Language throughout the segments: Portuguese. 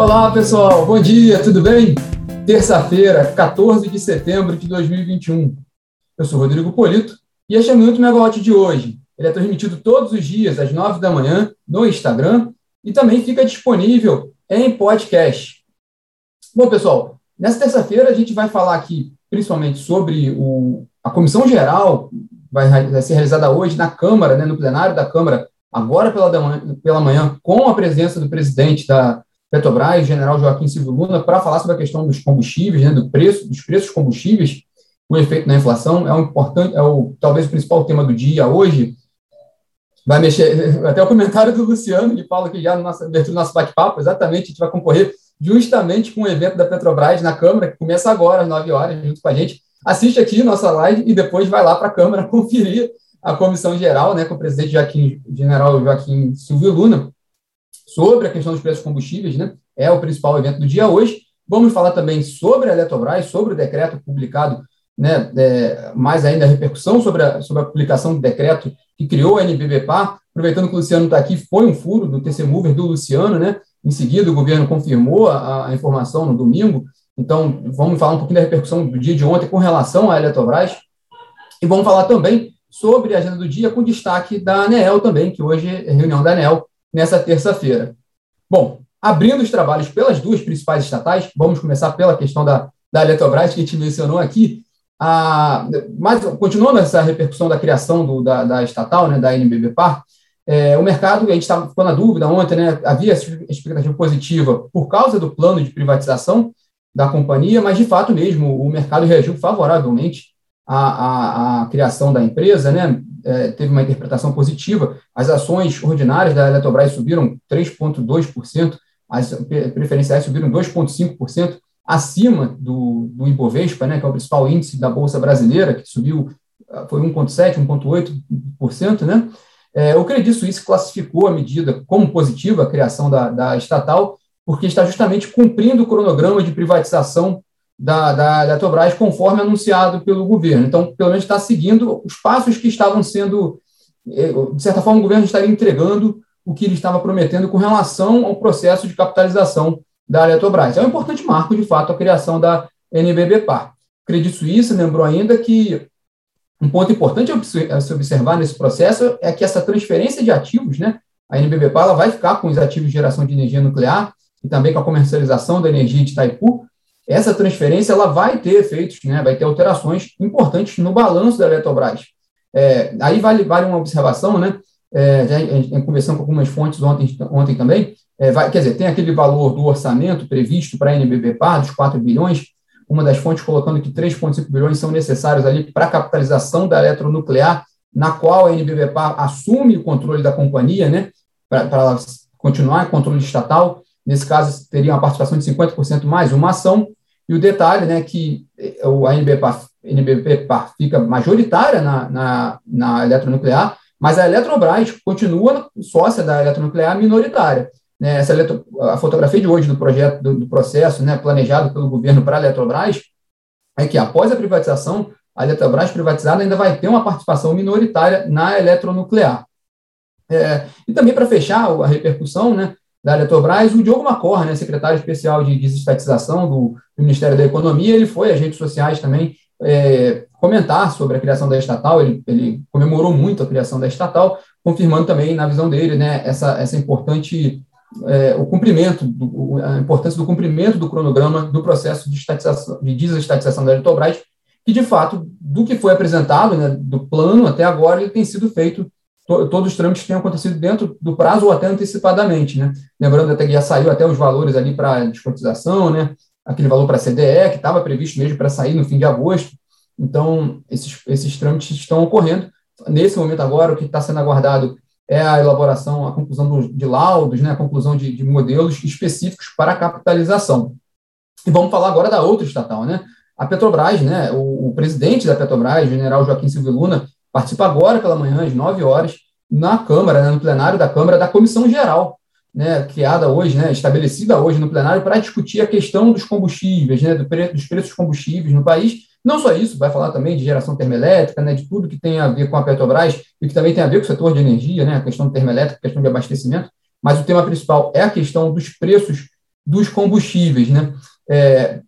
Olá, pessoal. Bom dia, tudo bem? Terça-feira, 14 de setembro de 2021. Eu sou Rodrigo Polito e este é o Minuto Megawatt de hoje. Ele é transmitido todos os dias às 9 da manhã no Instagram e também fica disponível em podcast. Bom, pessoal, nessa terça-feira a gente vai falar aqui principalmente sobre o, a comissão geral, vai, vai ser realizada hoje na Câmara, né, no plenário da Câmara, agora pela, pela manhã, com a presença do presidente da Petrobras, general Joaquim Silvio Luna, para falar sobre a questão dos combustíveis, né, do preço, dos preços combustíveis, o efeito na inflação, é o importante, é o talvez o principal tema do dia hoje. Vai mexer, até o comentário do Luciano, que fala que já no nosso, do nosso bate-papo, exatamente, a gente vai concorrer justamente com o evento da Petrobras na Câmara, que começa agora, às 9 horas, junto com a gente. Assiste aqui nossa live e depois vai lá para a Câmara conferir a comissão geral, né, com o presidente Joaquim, general Joaquim Silvio Luna, sobre a questão dos preços combustíveis, né? É o principal evento do dia hoje. Vamos falar também sobre a Eletrobras, sobre o decreto publicado, né? É, mais ainda a repercussão sobre a, sobre a publicação do decreto que criou a NBBPA. Aproveitando que o Luciano está aqui, foi um furo do TC Mover do Luciano, né? Em seguida, o governo confirmou a, a informação no domingo. Então, vamos falar um pouquinho da repercussão do dia de ontem com relação à Eletrobras. E vamos falar também sobre a agenda do dia, com destaque da ANEEL também, que hoje é reunião da ANEEL, nessa terça-feira. Bom, abrindo os trabalhos pelas duas principais estatais, vamos começar pela questão da, da Eletrobras, que a gente mencionou aqui, a, mas continuando essa repercussão da criação do, da, da, estatal, né, da NBB Par, é, o mercado, a gente estava ficou na dúvida ontem, né, havia expectativa positiva por causa do plano de privatização da companhia, mas de fato mesmo o mercado reagiu favoravelmente à, à, à criação da empresa, né, é, teve uma interpretação positiva. As ações ordinárias da Eletrobras subiram 3,2%, as preferenciais subiram 2,5%, acima do, do Ibovespa, né, que é o principal índice da Bolsa Brasileira, que subiu, foi 1,7%, 1,8%. Né? É, o Credit Suisse classificou a medida como positiva, a criação da, da estatal, porque está justamente cumprindo o cronograma de privatização da, da Eletrobras, conforme anunciado pelo governo. Então, pelo menos está seguindo os passos que estavam sendo, eh, de certa forma, o governo estaria entregando o que ele estava prometendo com relação ao processo de capitalização da Eletrobras. É um importante marco, de fato, a criação da NBBPAR. Credit Suisse lembrou ainda que um ponto importante a se observar nesse processo é que essa transferência de ativos, né, a NBBPAR ela vai ficar com os ativos de geração de energia nuclear e também com a comercialização da energia de Itaipu, essa transferência ela vai ter efeitos, né, vai ter alterações importantes no balanço da Eletrobras. É, aí vale, vale uma observação, né, é, já, a gente conversando com algumas fontes ontem, ontem também, é, vai, quer dizer, tem aquele valor do orçamento previsto para a NBBPAR, dos 4 bilhões, uma das fontes colocando que 3,5 bilhões são necessários ali para a capitalização da eletronuclear, na qual a NBBPAR assume o controle da companhia, né, para continuar em controle estatal, nesse caso teria uma participação de 50% mais uma ação, e o detalhe, né, que a NBPAR, NBPAR fica majoritária na, na, na eletronuclear, mas a Eletrobras continua sócia da eletronuclear minoritária. Né, essa eletro, a fotografia de hoje do projeto, do, do processo né, planejado pelo governo para a Eletrobras, é que após a privatização, a Eletrobras privatizada ainda vai ter uma participação minoritária na eletronuclear. É, e também para fechar a repercussão, né, da Eletrobras, o Diogo Macor, né, secretário especial de desestatização do, do, Ministério da Economia, ele foi às redes sociais também é, comentar sobre a criação da estatal, ele, ele, comemorou muito a criação da estatal, confirmando também, na visão dele, né, essa, essa importante, é, o cumprimento, do, a importância do cumprimento do cronograma do processo de, estatização, de desestatização da Eletrobras, que, de fato, do que foi apresentado, né, do plano até agora, ele tem sido feito to, todos os trâmites tenham acontecido dentro do prazo ou até antecipadamente, né? Lembrando até que já saiu até os valores ali para descotização, né? Aquele valor para a CDE, que estava previsto mesmo para sair no fim de agosto. Então, esses, esses trâmites estão ocorrendo. Nesse momento agora, o que está sendo aguardado é a elaboração, a conclusão do, de laudos, né, a conclusão de, de, modelos específicos para a capitalização. E vamos falar agora da outra estatal, né? A Petrobras, né, o, o presidente da Petrobras, general Joaquim Silvio Luna, participa agora pela manhã, às 9 horas, na Câmara, né, no plenário da Câmara, da Comissão Geral, né, criada hoje, né, estabelecida hoje no plenário, para discutir a questão dos combustíveis, né, do pre dos preços combustíveis no país. Não só isso, vai falar também de geração termoelétrica, né, de tudo que tem a ver com a Petrobras e que também tem a ver com o setor de energia, né, a questão termoelétrica, a questão de abastecimento, mas o tema principal é a questão dos preços dos combustíveis. Né? É,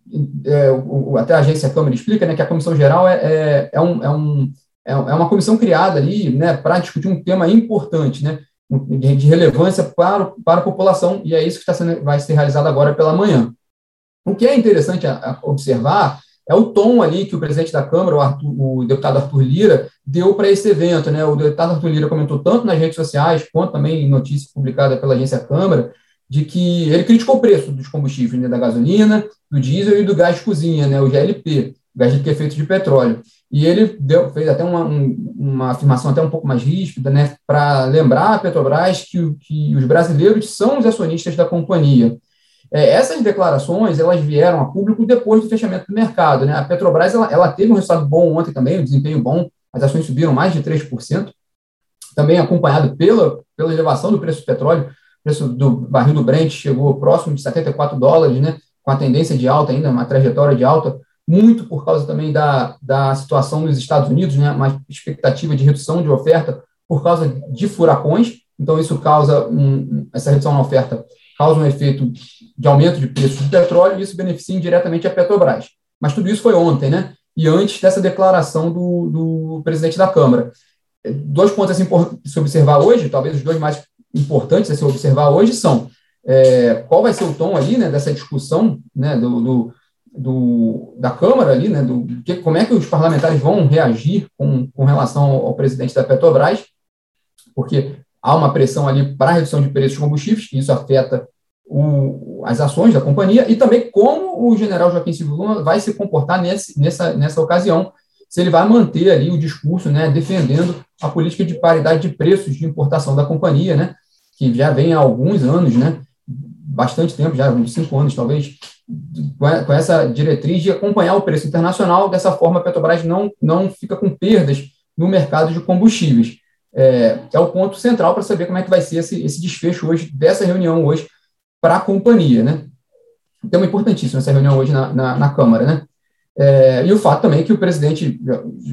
é, o, até a agência Câmara explica né, que a Comissão Geral é, é, é, um, é, um, é, é uma comissão criada ali né, para discutir um tema importante, né, de relevância para, para a população, e é isso que está sendo, vai ser realizado agora pela manhã. O que é interessante a, a observar é o tom ali que o presidente da Câmara, o, Arthur, o deputado Arthur Lira, deu para esse evento. Né? O deputado Arthur Lira comentou tanto nas redes sociais, quanto também em notícia publicada pela agência Câmara, de que ele criticou o preço dos combustíveis, né, da gasolina, do diesel e do gás de cozinha, né, o GLP, gás de efeito de petróleo. E ele deu, fez até uma, um, uma afirmação até um pouco mais ríspida, né, para lembrar a Petrobras que, que os brasileiros são os acionistas da companhia. É, essas declarações elas vieram a público depois do fechamento do mercado. Né? A Petrobras ela, ela teve um resultado bom ontem também, um desempenho bom, as ações subiram mais de 3%, também acompanhado pela, pela elevação do preço do petróleo, o preço do barril do Brent chegou próximo de 74 dólares, né, com a tendência de alta ainda, uma trajetória de alta, muito por causa também da, da situação nos Estados Unidos, né, uma expectativa de redução de oferta por causa de furacões, então isso causa, um, essa redução na oferta causa um efeito de aumento de preço do petróleo e isso beneficia indiretamente a Petrobras. Mas tudo isso foi ontem, né? E antes dessa declaração do, do presidente da Câmara. Dois pontos assim, se observar hoje, talvez os dois mais importantes a se observar hoje são é, qual vai ser o tom ali, né, dessa discussão, né, do, do, do da Câmara ali, né, do que, como é que os parlamentares vão reagir com, com relação ao, ao presidente da Petrobras, porque há uma pressão ali para a redução de preços de combustíveis, e isso afeta o, as ações da companhia, e também como o general Joaquim Silva Luna vai se comportar nesse, nessa, nessa ocasião, se ele vai manter ali o discurso, né, defendendo a política de paridade de preços de importação da companhia, né, que já vem há alguns anos, né, bastante tempo, já uns cinco anos talvez, com essa diretriz de acompanhar o preço internacional, dessa forma a Petrobras não, não fica com perdas no mercado de combustíveis é, é o ponto central para saber como é que vai ser esse, esse desfecho hoje, dessa reunião hoje, para a companhia, né? Então, é importantíssimo essa reunião hoje na, na, na Câmara, né? É, e o fato também que o presidente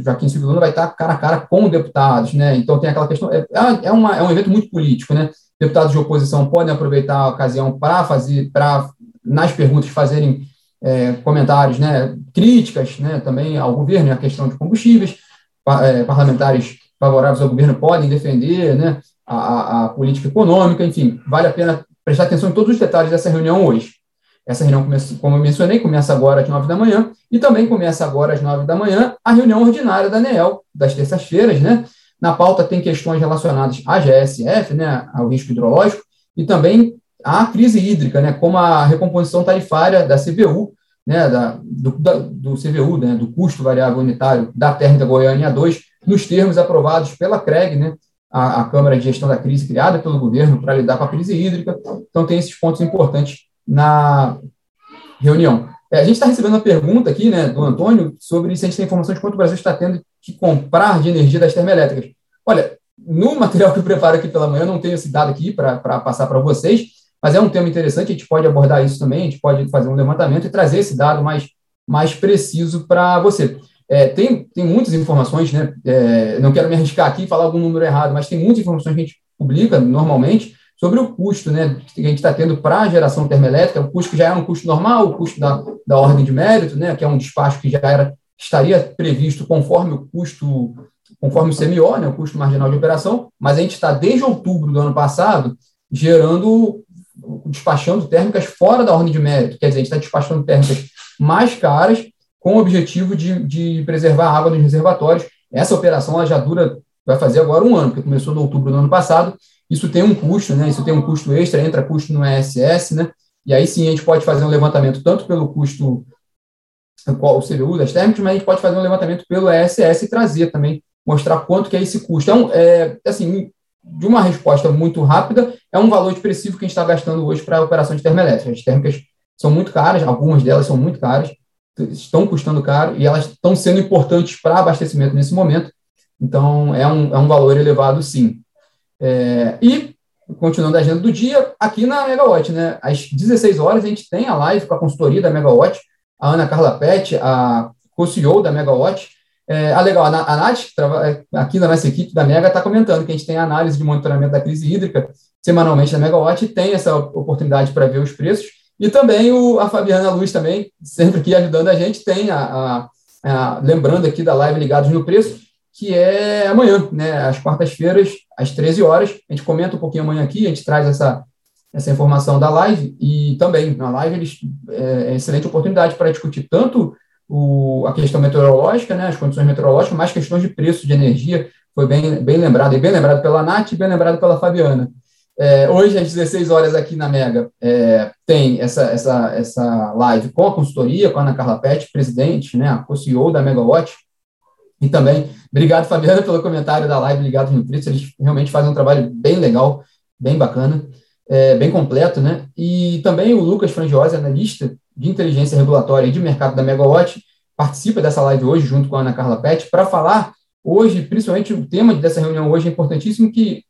Joaquim Silvio Luna vai estar cara a cara com deputados, né? Então tem aquela questão, é, é, uma, é um evento muito político, né? Deputados de oposição podem aproveitar a ocasião para fazer, para nas perguntas fazerem é, comentários, né? Críticas, né? Também ao governo, a questão de combustíveis, é, parlamentares favoráveis ao governo podem defender né, a, a, política econômica, enfim, vale a pena prestar atenção em todos os detalhes dessa reunião hoje. Essa reunião, começa, como eu mencionei, começa agora às nove da manhã e também começa agora às nove da manhã a reunião ordinária da ANEEL, das terças-feiras, né? Na pauta tem questões relacionadas à GSF, né, ao risco hidrológico, e também à crise hídrica, né, como a recomposição tarifária da CVU, né, da, do, da, do CVU, né, do custo variável unitário da térmica Goiânia 2, nos termos aprovados pela CREG, né, a, a, Câmara de Gestão da Crise, criada pelo governo para lidar com a crise hídrica. Então, tem esses pontos importantes na reunião. É, a gente está recebendo uma pergunta aqui né, do Antônio sobre se a gente tem informação de quanto o Brasil está tendo que comprar de energia das termoelétricas. Olha, no material que eu preparo aqui pela manhã, eu não tenho esse dado aqui para passar para vocês, mas é um tema interessante, a gente pode abordar isso também, a gente pode fazer um levantamento e trazer esse dado mais, mais preciso para você. É, tem, tem muitas informações, né? É, não quero me arriscar aqui e falar algum número errado, mas tem muitas informações que a gente publica normalmente sobre o custo né, que a gente está tendo para a geração termoelétrica, o custo que já era um custo normal, o custo da, da ordem de mérito, né, que é um despacho que já era, estaria previsto conforme o custo, conforme o CMO, né, o custo marginal de operação, mas a gente está desde outubro do ano passado gerando, despachando térmicas fora da ordem de mérito, quer dizer, a gente está despachando térmicas mais caras com o objetivo de, de preservar a água nos reservatórios. Essa operação ela já dura, vai fazer agora um ano, porque começou no outubro do ano passado. Isso tem um custo, né? Isso tem um custo extra, entra custo no ESS, né? E aí sim a gente pode fazer um levantamento tanto pelo custo qual o CVU das térmicas, mas a gente pode fazer um levantamento pelo ESS e trazer também, mostrar quanto que é esse custo. Então, é, assim, de uma resposta muito rápida, é um valor expressivo que a gente está gastando hoje para a operação de termoelétrica. As térmicas são muito caras, algumas delas são muito caras, estão custando caro e elas estão sendo importantes para abastecimento nesse momento. Então, é um, é um valor elevado, sim. É, e, continuando a agenda do dia, aqui na Megawatt, né, às 16 horas, a gente tem a live com a consultoria da Megawatt, a Ana Carla Pet, a co-CEO da Megawatt. É, ah, legal, a, a Nath, é, aqui na nossa equipe da Mega, está comentando que a gente tem análise de monitoramento da crise hídrica semanalmente da Megawatt e tem essa oportunidade para ver os preços E também o, a Fabiana Luz também, sempre aqui ajudando a gente, tem a, a, a lembrando aqui da live Ligados no Preço, que é amanhã, né, às quartas-feiras, às 13 horas. A gente comenta um pouquinho amanhã aqui, a gente traz essa, essa informação da live e também na live eles é, é excelente oportunidade para discutir tanto o, a questão meteorológica, né, as condições meteorológicas, mas questões de preço de energia, foi bem, bem lembrado, e bem lembrado pela Nath e bem lembrado pela Fabiana. É, hoje, às 16 horas, aqui na Mega, é, tem essa, essa, essa live com a consultoria, com a Ana Carla Pet, presidente, né, a co-CEO da Megawatt, e também, obrigado, Fabiana, pelo comentário da live ligado no Nutritz, eles realmente fazem um trabalho bem legal, bem bacana, é, bem completo, né, e também o Lucas Frangiosi, analista de inteligência regulatória e de mercado da Megawatt, participa dessa live hoje, junto com a Ana Carla Pet, para falar hoje, principalmente o tema dessa reunião hoje é importantíssimo, que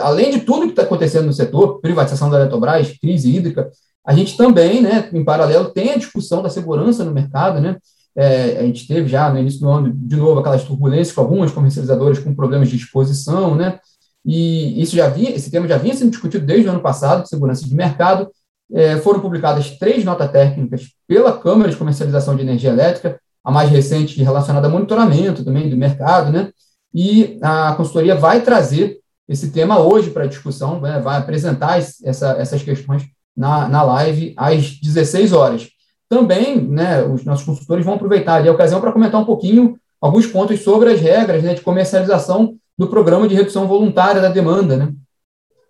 além de tudo que está acontecendo no setor, privatização da Eletrobras, crise hídrica, a gente também, né, em paralelo, tem a discussão da segurança no mercado, né, é, a gente teve já no início do ano, de novo, aquelas turbulências com algumas comercializadoras com problemas de exposição, né, e isso já vinha, esse tema já vinha sendo discutido desde o ano passado, de segurança de mercado, é, foram publicadas três notas técnicas pela Câmara de Comercialização de Energia Elétrica, a mais recente relacionada a monitoramento também do mercado, né? E a consultoria vai trazer esse tema hoje para discussão, né? vai apresentar essa, essas questões na, na live às 16 horas. Também, né, os nossos consultores vão aproveitar a ocasião para comentar um pouquinho alguns pontos sobre as regras né, de comercialização do programa de redução voluntária da demanda. Né?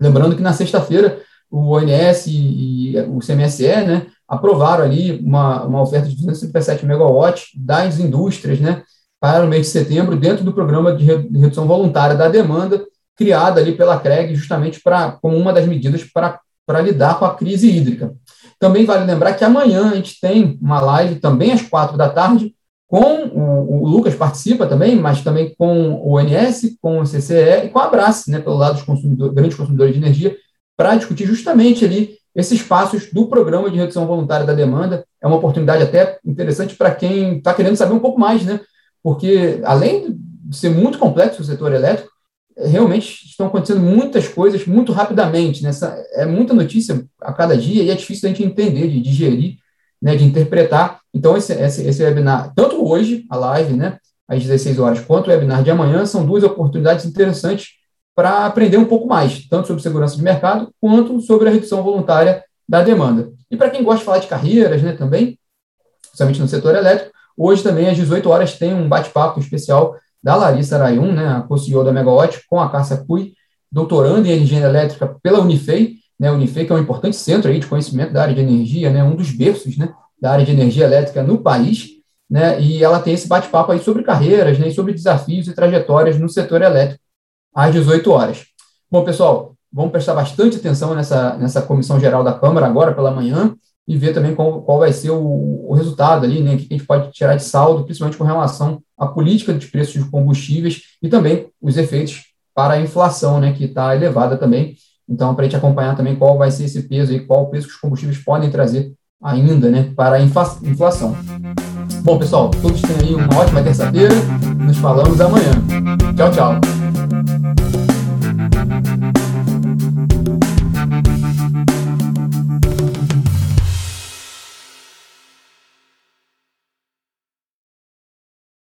Lembrando que na sexta-feira o ONS e, o CMSE né, aprovaram ali uma, uma oferta de 257 megawatts das indústrias, né, para o mês de setembro, dentro do programa de redução voluntária da demanda, criada ali pela CREG, justamente para como uma das medidas para lidar com a crise hídrica. Também vale lembrar que amanhã a gente tem uma live, também às quatro da tarde, com o, o Lucas participa também, mas também com o ONS, com o CCE e com a Abrace, né, pelo lado dos consumidores, grandes consumidores de energia, para discutir justamente ali esses passos do programa de redução voluntária da demanda. É uma oportunidade até interessante para quem está querendo saber um pouco mais, né? Porque, além de ser muito complexo o setor elétrico, realmente estão acontecendo muitas coisas muito rapidamente. Nessa, né? é muita notícia a cada dia e é difícil a gente entender, de digerir, né, de interpretar. Então, esse, esse, esse webinar, tanto hoje, a live, né, às 16 horas, quanto o webinar de amanhã, são duas oportunidades interessantes para aprender um pouco mais, tanto sobre segurança de mercado, quanto sobre a redução voluntária da demanda. E para quem gosta de falar de carreiras, né, também, principalmente no setor elétrico, hoje também às 18 horas tem um bate-papo especial da Larissa Arayun, né, a co-CEO da Megawatt, com a Cássia Cui, doutorando em engenharia elétrica pela Unifei, né, Unifei que é um importante centro aí de conhecimento da área de energia, né, um dos berços, né, da área de energia elétrica no país, né, e ela tem esse bate-papo aí sobre carreiras, né, sobre desafios e trajetórias no setor elétrico às 18 horas. Bom, pessoal, vamos prestar bastante atenção nessa, nessa comissão geral da Câmara agora pela manhã e ver também qual, qual vai ser o, o resultado ali, né, que a gente pode tirar de saldo, principalmente com relação à política dos preços de combustíveis e também os efeitos para a inflação, né, que está elevada também. Então, para a gente acompanhar também qual vai ser esse peso e qual o peso que os combustíveis podem trazer ainda, né, para a inflação. Bom, pessoal, todos tenham aí uma ótima terça-feira. Nos falamos amanhã. Tchau, tchau.